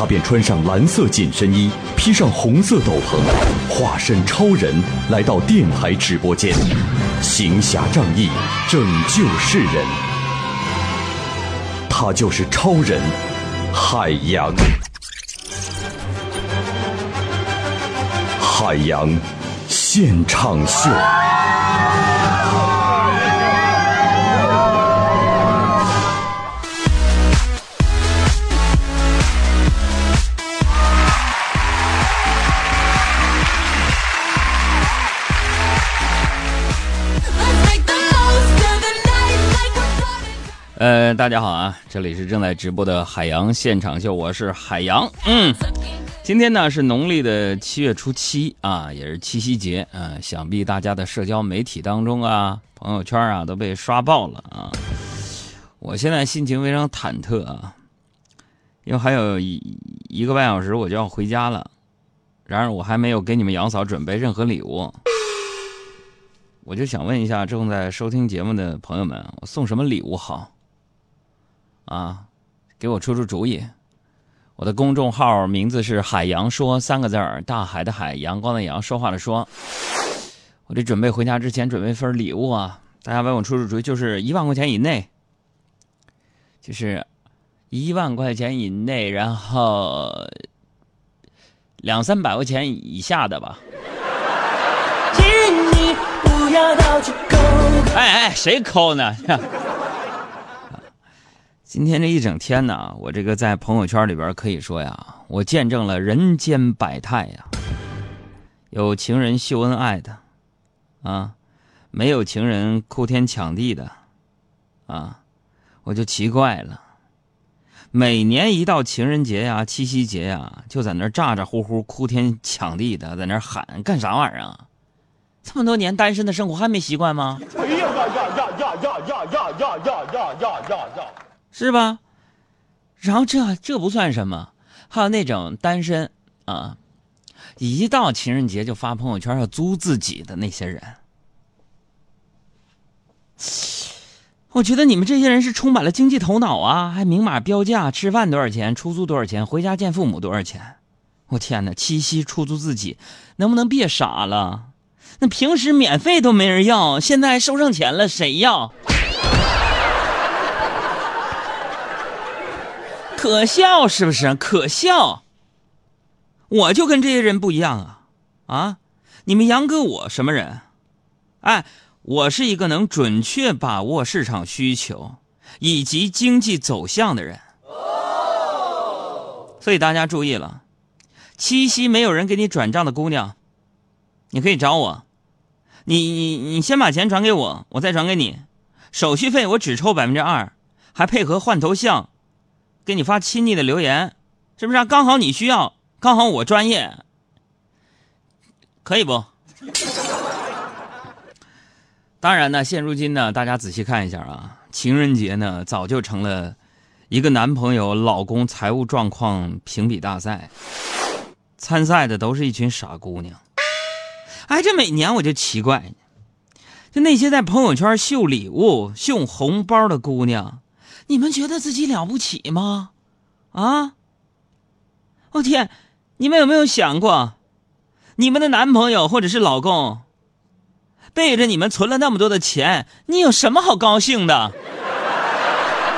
他便穿上蓝色紧身衣，披上红色斗篷，化身超人来到电台直播间，行侠仗义，拯救世人。他就是超人海洋，海洋现场秀。呃，大家好啊，这里是正在直播的海洋现场秀，我是海洋。嗯，今天呢是农历的七月初七啊，也是七夕节啊，想必大家的社交媒体当中啊，朋友圈啊都被刷爆了啊。我现在心情非常忐忑啊，因为还有一一个半小时我就要回家了，然而我还没有给你们杨嫂准备任何礼物。我就想问一下正在收听节目的朋友们，我送什么礼物好？啊，给我出出主意！我的公众号名字是“海洋说”三个字儿，大海的海，阳光的阳，说话的说。我得准备回家之前准备份礼物啊！大家帮我出出主意，就是一万块钱以内，就是一万块钱以内，然后两三百块钱以下的吧。哎哎，谁抠呢？今天这一整天呢，我这个在朋友圈里边可以说呀，我见证了人间百态呀。有情人秀恩爱的，啊，没有情人哭天抢地的，啊，我就奇怪了。每年一到情人节呀、七夕节呀，就在那咋咋呼呼、哭天抢地的，在那喊干啥玩意儿啊？这么多年单身的生活还没习惯吗？哎呀呀呀呀呀呀呀呀呀呀呀呀！是吧？然后这这不算什么，还有那种单身啊，一到情人节就发朋友圈要租自己的那些人，我觉得你们这些人是充满了经济头脑啊，还明码标价，吃饭多少钱，出租多少钱，回家见父母多少钱？我天哪，七夕出租自己，能不能别傻了？那平时免费都没人要，现在收上钱了，谁要？可笑是不是？可笑！我就跟这些人不一样啊！啊，你们杨哥我什么人？哎，我是一个能准确把握市场需求以及经济走向的人。所以大家注意了，七夕没有人给你转账的姑娘，你可以找我。你你你先把钱转给我，我再转给你，手续费我只抽百分之二，还配合换头像。给你发亲昵的留言，是不是啊？刚好你需要，刚好我专业，可以不？当然呢，现如今呢，大家仔细看一下啊，情人节呢，早就成了一个男朋友、老公财务状况评比大赛，参赛的都是一群傻姑娘。哎，这每年我就奇怪，就那些在朋友圈秀礼物、秀红包的姑娘。你们觉得自己了不起吗？啊！我天，你们有没有想过，你们的男朋友或者是老公，背着你们存了那么多的钱，你有什么好高兴的？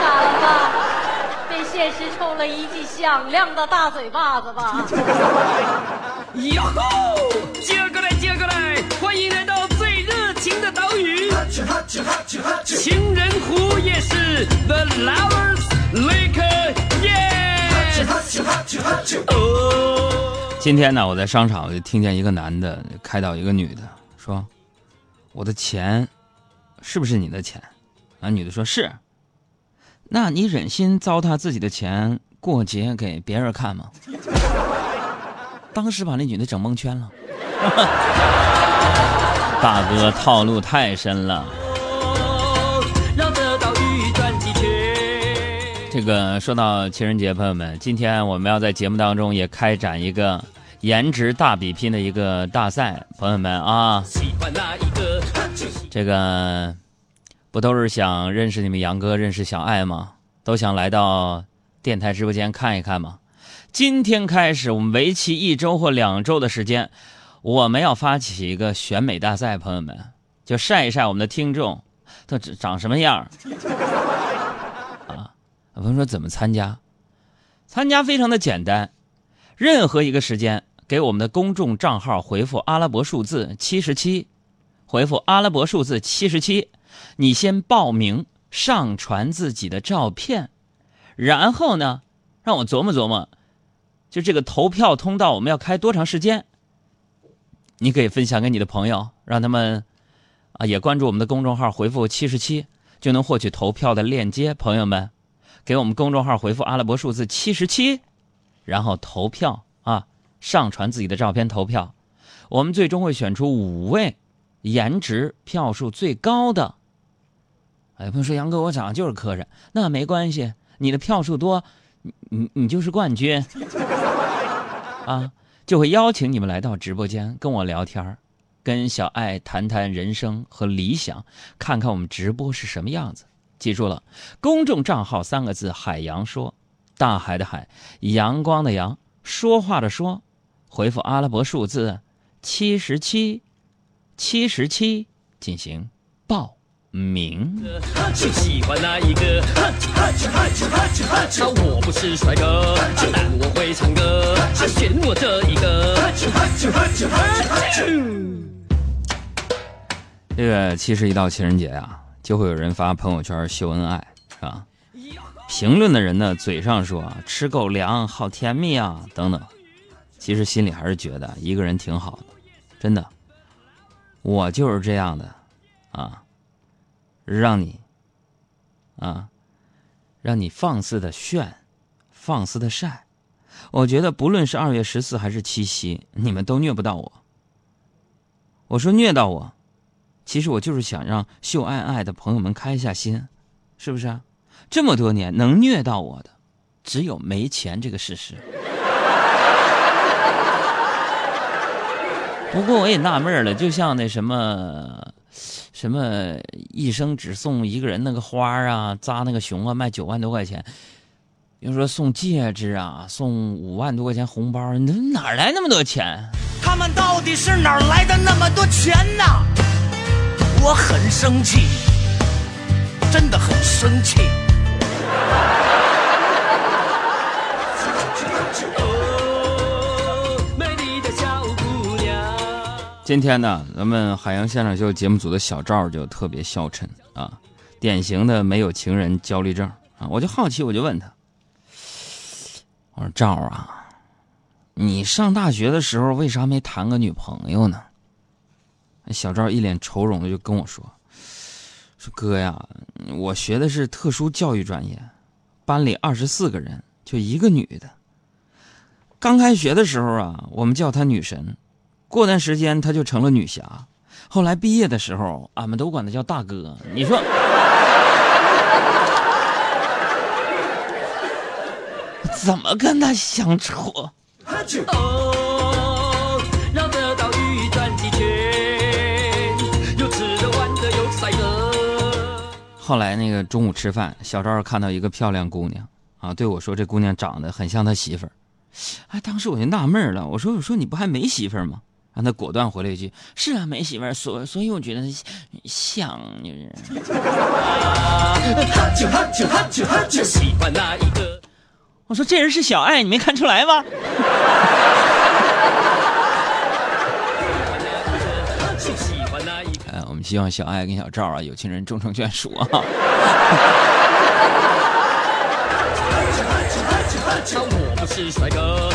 傻了吧？被现实抽了一记响亮的大嘴巴子吧？哟吼！情的岛屿——情人湖也是。The lovers lake，耶！今天呢，我在商场我就听见一个男的开导一个女的，说：“我的钱是不是你的钱？”啊，女的说是。那你忍心糟蹋自己的钱过节给别人看吗？当时把那女的整蒙圈了。大哥套路太深了。这个说到情人节，朋友们，今天我们要在节目当中也开展一个颜值大比拼的一个大赛，朋友们啊，这个不都是想认识你们杨哥、认识小爱吗？都想来到电台直播间看一看吗？今天开始，我们为期一周或两周的时间，我们要发起一个选美大赛，朋友们，就晒一晒我们的听众都长什么样儿 啊？朋友说怎么参加？参加非常的简单，任何一个时间给我们的公众账号回复阿拉伯数字七十七，回复阿拉伯数字七十七，你先报名，上传自己的照片，然后呢，让我琢磨琢磨，就这个投票通道我们要开多长时间？你可以分享给你的朋友，让他们啊也关注我们的公众号，回复七十七就能获取投票的链接。朋友们，给我们公众号回复阿拉伯数字七十七，然后投票啊，上传自己的照片投票。我们最终会选出五位颜值票数最高的。哎，朋友说杨哥，我长得就是磕碜，那没关系，你的票数多，你你你就是冠军 啊，就会邀请你们来到直播间跟我聊天跟小爱谈谈人生和理想，看看我们直播是什么样子。记住了，公众账号三个字：海洋说，大海的海，阳光的阳，说话的说，回复阿拉伯数字七十七，七十七进行报名。就喜欢那一个。那我不是帅哥，但我会唱歌，选我这一个。这个其实一到情人节啊，就会有人发朋友圈秀恩爱，是吧？评论的人呢，嘴上说啊吃狗粮好甜蜜啊等等，其实心里还是觉得一个人挺好的，真的。我就是这样的，啊，让你，啊，让你放肆的炫，放肆的晒。我觉得不论是二月十四还是七夕，你们都虐不到我。我说虐到我。其实我就是想让秀爱爱的朋友们开一下心，是不是啊？这么多年能虐到我的，只有没钱这个事实。不过我也纳闷了，就像那什么，什么一生只送一个人那个花啊，扎那个熊啊，卖九万多块钱。比如说送戒指啊，送五万多块钱红包，你哪来那么多钱？他们到底是哪来的那么多钱呢？我很生气，真的很生气。今天呢，咱们海洋现场秀节目组的小赵就特别消沉啊，典型的没有情人焦虑症啊。我就好奇，我就问他，我说赵啊，你上大学的时候为啥没谈个女朋友呢？小赵一脸愁容的就跟我说：“说哥呀，我学的是特殊教育专业，班里二十四个人，就一个女的。刚开学的时候啊，我们叫她女神，过段时间她就成了女侠。后来毕业的时候，俺们都管她叫大哥。你说，怎么跟她相处？”，后来那个中午吃饭，小赵看到一个漂亮姑娘啊，对我说：“这姑娘长得很像他媳妇儿。”哎，当时我就纳闷了，我说：“我说你不还没媳妇儿吗？”让他果断回了一句：“是啊，没媳妇儿，所所以我觉得像就是。”我说：“这人是小爱，你没看出来吗就喜欢那一？”个。呃，我们希望小爱跟小赵啊有情人终成眷属啊。我不是帅哥，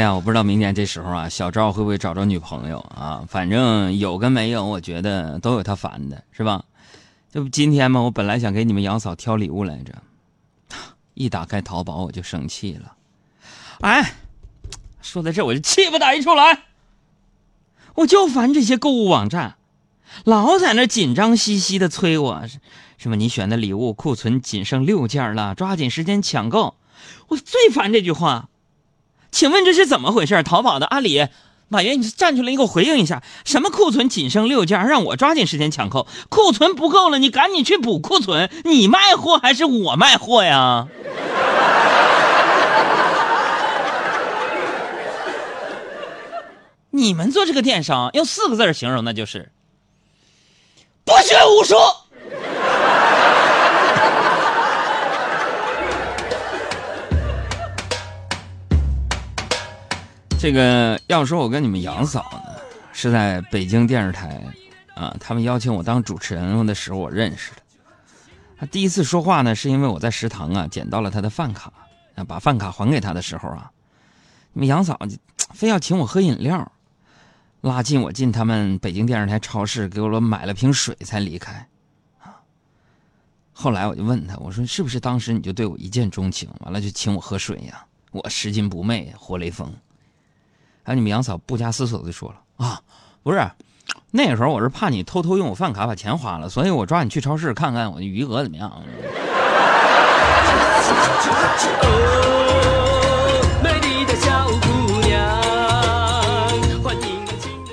哎呀，我不知道明年这时候啊，小赵会不会找着女朋友啊？反正有跟没有，我觉得都有他烦的，是吧？这不今天吗？我本来想给你们杨嫂挑礼物来着，一打开淘宝我就生气了。哎，说到这我就气不打一处来。我就烦这些购物网站，老在那紧张兮兮的催我，什么你选的礼物库存仅剩六件了，抓紧时间抢购。我最烦这句话。请问这是怎么回事？淘宝的阿里。马云，你站出来，你给我回应一下，什么库存仅剩六件，让我抓紧时间抢购，库存不够了，你赶紧去补库存。你卖货还是我卖货呀？你们做这个电商，用四个字形容，那就是不学无术。这个要说我跟你们杨嫂呢，是在北京电视台，啊，他们邀请我当主持人的时候我认识的。他第一次说话呢，是因为我在食堂啊捡到了他的饭卡，啊，把饭卡还给他的时候啊，你们杨嫂非要请我喝饮料，拉近我进他们北京电视台超市，给我买了瓶水才离开。啊，后来我就问他，我说是不是当时你就对我一见钟情，完了就请我喝水呀？我拾金不昧，活雷锋。还有你们杨嫂不加思索的说了啊，不是，那个时候我是怕你偷偷用我饭卡把钱花了，所以我抓你去超市看看我的余额怎么样。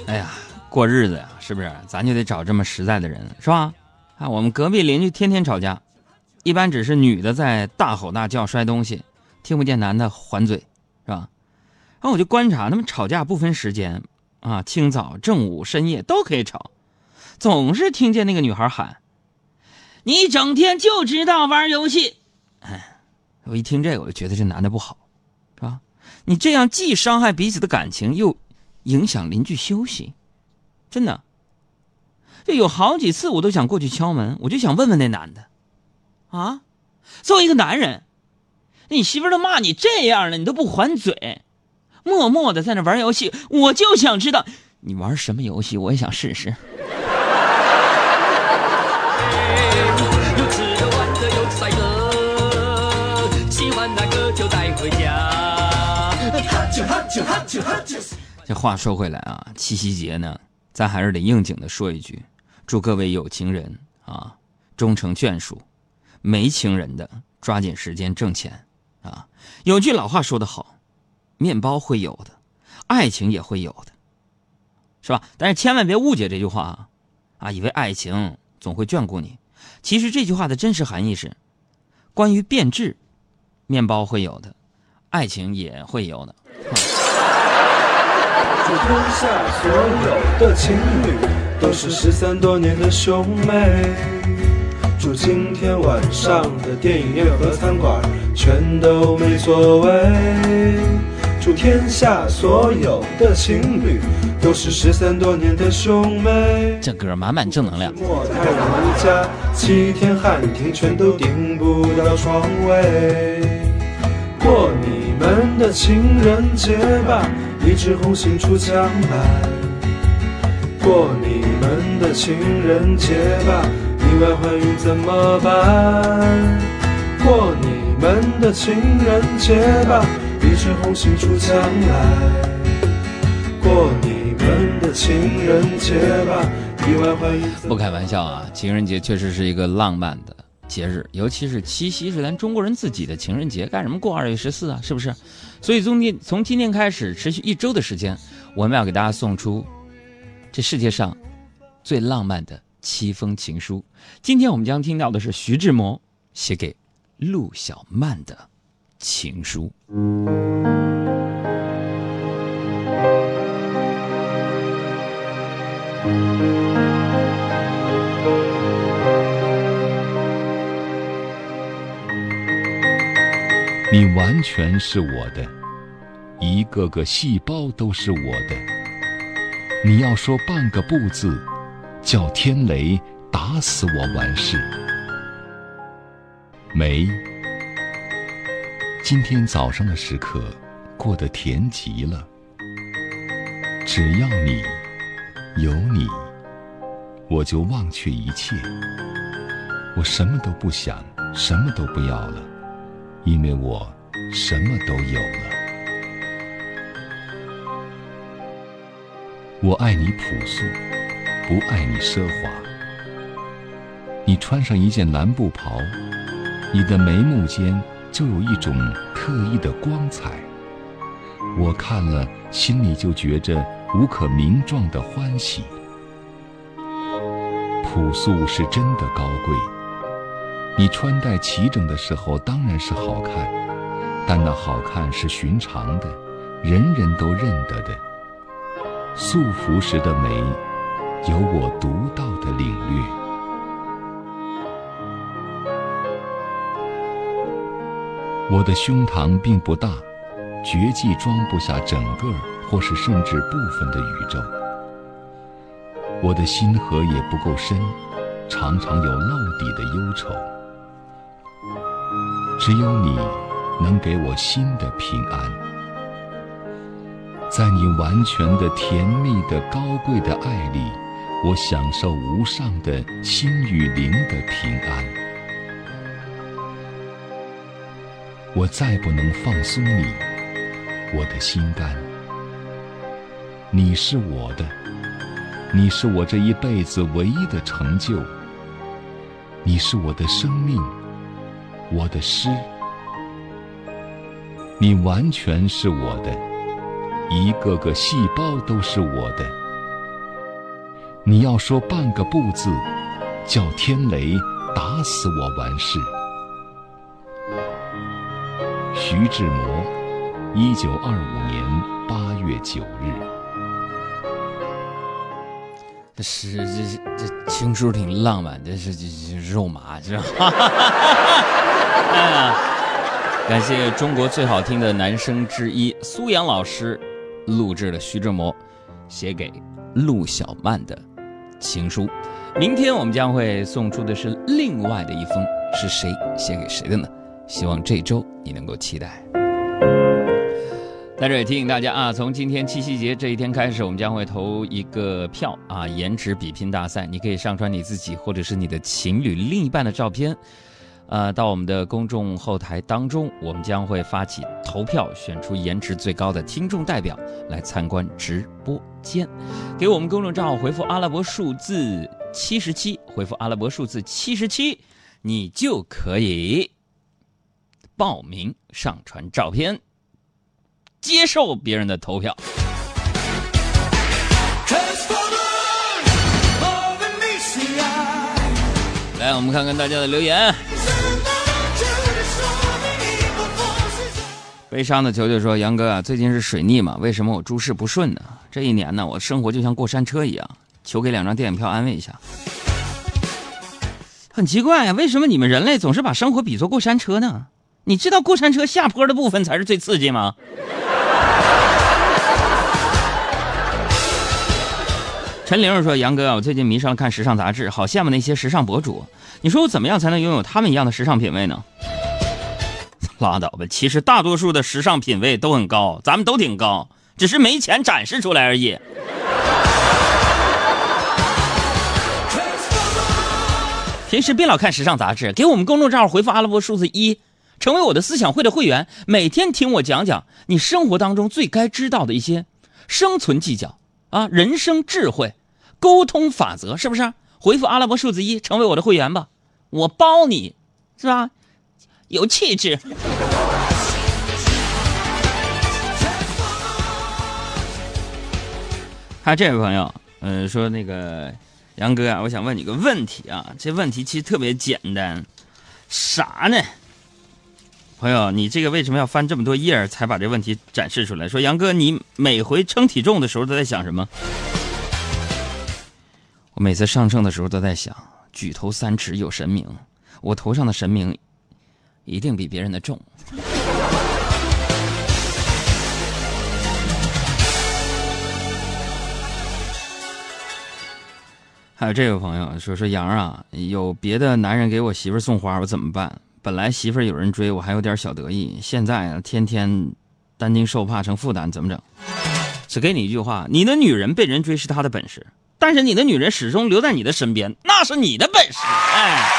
哎呀，过日子呀，是不是？咱就得找这么实在的人，是吧？啊，我们隔壁邻居天天吵架，一般只是女的在大吼大叫摔东西，听不见男的还嘴，然后我就观察他们吵架不分时间，啊，清早、正午、深夜都可以吵，总是听见那个女孩喊：“你整天就知道玩游戏。”哎，我一听这个，我就觉得这男的不好，是吧？你这样既伤害彼此的感情，又影响邻居休息，真的。就有好几次我都想过去敲门，我就想问问那男的，啊，作为一个男人，你媳妇都骂你这样了，你都不还嘴。默默的在那玩游戏，我就想知道你玩什么游戏，我也想试试。这话说回来啊，七夕节呢，咱还是得应景的说一句，祝各位有情人啊终成眷属，没情人的抓紧时间挣钱啊。有句老话说得好。面包会有的，爱情也会有的，是吧？但是千万别误解这句话啊！啊，以为爱情总会眷顾你。其实这句话的真实含义是：关于变质，面包会有的，爱情也会有的。祝天下所有的情侣都是失散多年的兄妹。祝今天晚上的电影院和餐馆全都没座位。祝天下所有的情侣都是失散多年的兄妹。这歌满满正能量。莫太人家七天汉庭全都订不到床位。过你们的情人节吧，一枝红杏出墙来。过你们的情人节吧，意外怀孕怎么办？过你们的情人节吧。一枝红杏出墙来，过你们的情人节吧。意外怀孕。不开玩笑啊，情人节确实是一个浪漫的节日，尤其是七夕是咱中国人自己的情人节，干什么过二月十四啊？是不是？所以从今从今天开始，持续一周的时间，我们要给大家送出这世界上最浪漫的七封情书。今天我们将听到的是徐志摩写给陆小曼的。情书。你完全是我的，一个个细胞都是我的。你要说半个不字，叫天雷打死我完事。没。今天早上的时刻过得甜极了。只要你有你，我就忘却一切。我什么都不想，什么都不要了，因为我什么都有了。我爱你朴素，不爱你奢华。你穿上一件蓝布袍，你的眉目间就有一种特异的光彩。我看了，心里就觉着无可名状的欢喜。朴素是真的高贵。你穿戴齐整的时候，当然是好看，但那好看是寻常的，人人都认得的。素服时的美，有我独到的领略。我的胸膛并不大，绝技装不下整个或是甚至部分的宇宙。我的心河也不够深，常常有漏底的忧愁。只有你，能给我新的平安。在你完全的、甜蜜的、高贵的爱里，我享受无上的心与灵的平安。我再不能放松你，我的心肝。你是我的，你是我这一辈子唯一的成就。你是我的生命，我的诗。你完全是我的，一个个细胞都是我的。你要说半个不字，叫天雷打死我完事。徐志摩，一九二五年八月九日。这是这这情书挺浪漫，这是这这肉麻是吧？哎呀，感谢中国最好听的男生之一苏阳老师录制了徐志摩写给陆小曼的情书。明天我们将会送出的是另外的一封，是谁写给谁的呢？希望这周你能够期待。在这里提醒大家啊，从今天七夕节这一天开始，我们将会投一个票啊，颜值比拼大赛，你可以上传你自己或者是你的情侣、另一半的照片，呃，到我们的公众后台当中，我们将会发起投票，选出颜值最高的听众代表来参观直播间。给我们公众账号回复阿拉伯数字七十七，回复阿拉伯数字七十七，你就可以报名上传照片。接受别人的投票。来，我们看看大家的留言。悲伤的球球说：“杨哥啊，最近是水逆嘛？为什么我诸事不顺呢？这一年呢，我生活就像过山车一样。求给两张电影票安慰一下。很奇怪呀，为什么你们人类总是把生活比作过山车呢？你知道过山车下坡的部分才是最刺激吗？” 陈玲说：“杨哥，我最近迷上了看时尚杂志，好羡慕那些时尚博主。你说我怎么样才能拥有他们一样的时尚品味呢？” 拉倒吧，其实大多数的时尚品味都很高，咱们都挺高，只是没钱展示出来而已。平时别老看时尚杂志，给我们公众账号回复阿拉伯数字一，成为我的思想会的会员，每天听我讲讲你生活当中最该知道的一些生存技巧啊，人生智慧。沟通法则是不是？回复阿拉伯数字一，成为我的会员吧，我包你，是吧？有气质。还有这位朋友，嗯，说那个杨哥啊，我想问你个问题啊，这问题其实特别简单，啥呢？朋友，你这个为什么要翻这么多页才把这问题展示出来？说杨哥，你每回称体重的时候都在想什么？我每次上秤的时候都在想，举头三尺有神明，我头上的神明一定比别人的重。还有这位朋友说说杨啊，有别的男人给我媳妇送花，我怎么办？本来媳妇儿有人追，我还有点小得意，现在，天天担惊受怕成负担，怎么整？只给你一句话：你的女人被人追是她的本事。但是你的女人始终留在你的身边，那是你的本事。哎，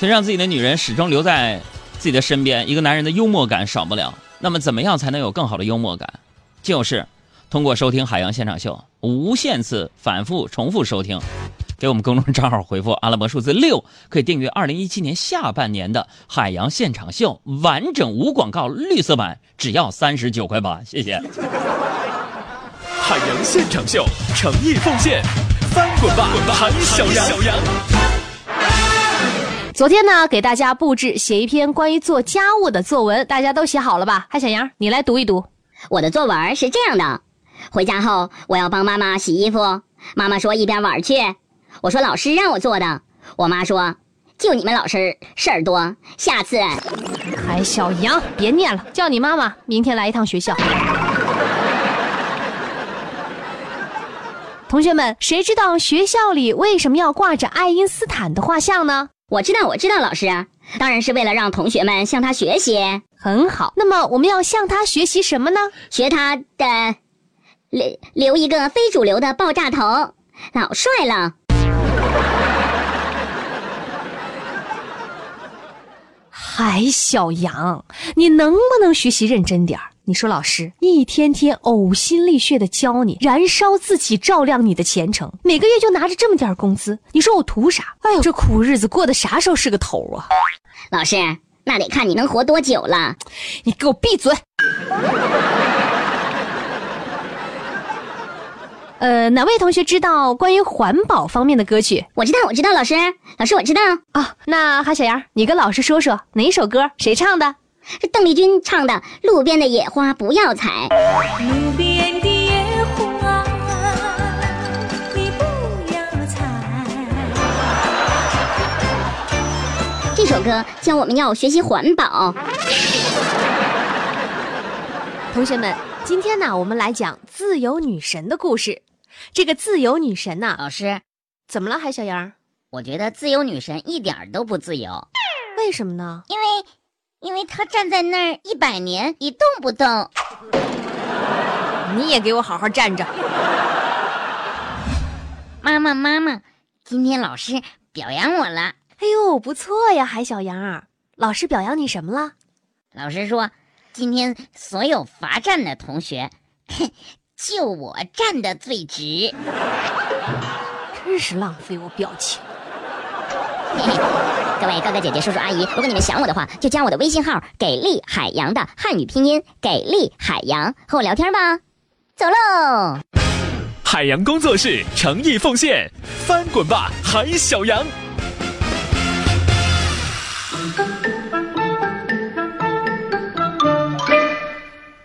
所以让自己的女人始终留在自己的身边，一个男人的幽默感少不了。那么，怎么样才能有更好的幽默感？就是通过收听《海洋现场秀》，无限次反复重复收听。给我们公众账号回复阿拉伯数字六，可以订阅二零一七年下半年的《海洋现场秀》完整无广告绿色版，只要三十九块八。谢谢。海洋现场秀，诚意奉献，翻滚吧，韩小杨！昨天呢，给大家布置写一篇关于做家务的作文，大家都写好了吧？嗨，小杨，你来读一读。我的作文是这样的：回家后，我要帮妈妈洗衣服。妈妈说一边玩去。我说老师让我做的。我妈说，就你们老师事儿多，下次。嗨，小杨，别念了，叫你妈妈明天来一趟学校。同学们，谁知道学校里为什么要挂着爱因斯坦的画像呢？我知道，我知道，老师，当然是为了让同学们向他学习。很好，那么我们要向他学习什么呢？学他的留留一个非主流的爆炸头，老帅了。嗨，小杨，你能不能学习认真点儿？你说老师一天天呕心沥血的教你，燃烧自己照亮你的前程，每个月就拿着这么点工资，你说我图啥？哎呦，这苦日子过得啥时候是个头啊？老师，那得看你能活多久了。你给我闭嘴！呃，哪位同学知道关于环保方面的歌曲？我知道，我知道，老师，老师我知道啊。那韩小杨，你跟老师说说哪一首歌，谁唱的？是邓丽君唱的《路边的野花不要采》。路边的野花，你不要采。这首歌教我们要学习环保。同学们，今天呢，我们来讲自由女神的故事。这个自由女神呐，老师，怎么了，海小杨？我觉得自由女神一点都不自由。为什么呢？因为，因为她站在那儿一百年一动不动。你也给我好好站着。妈妈，妈妈，今天老师表扬我了。哎呦，不错呀，海小杨。老师表扬你什么了？老师说，今天所有罚站的同学。就我站的最直，真是浪费我表情。各位哥哥姐姐、叔叔阿姨，如果你们想我的话，就加我的微信号“给力海洋”的汉语拼音“给力海洋”，和我聊天吧。走喽！海洋工作室诚意奉献，翻滚吧，海小羊。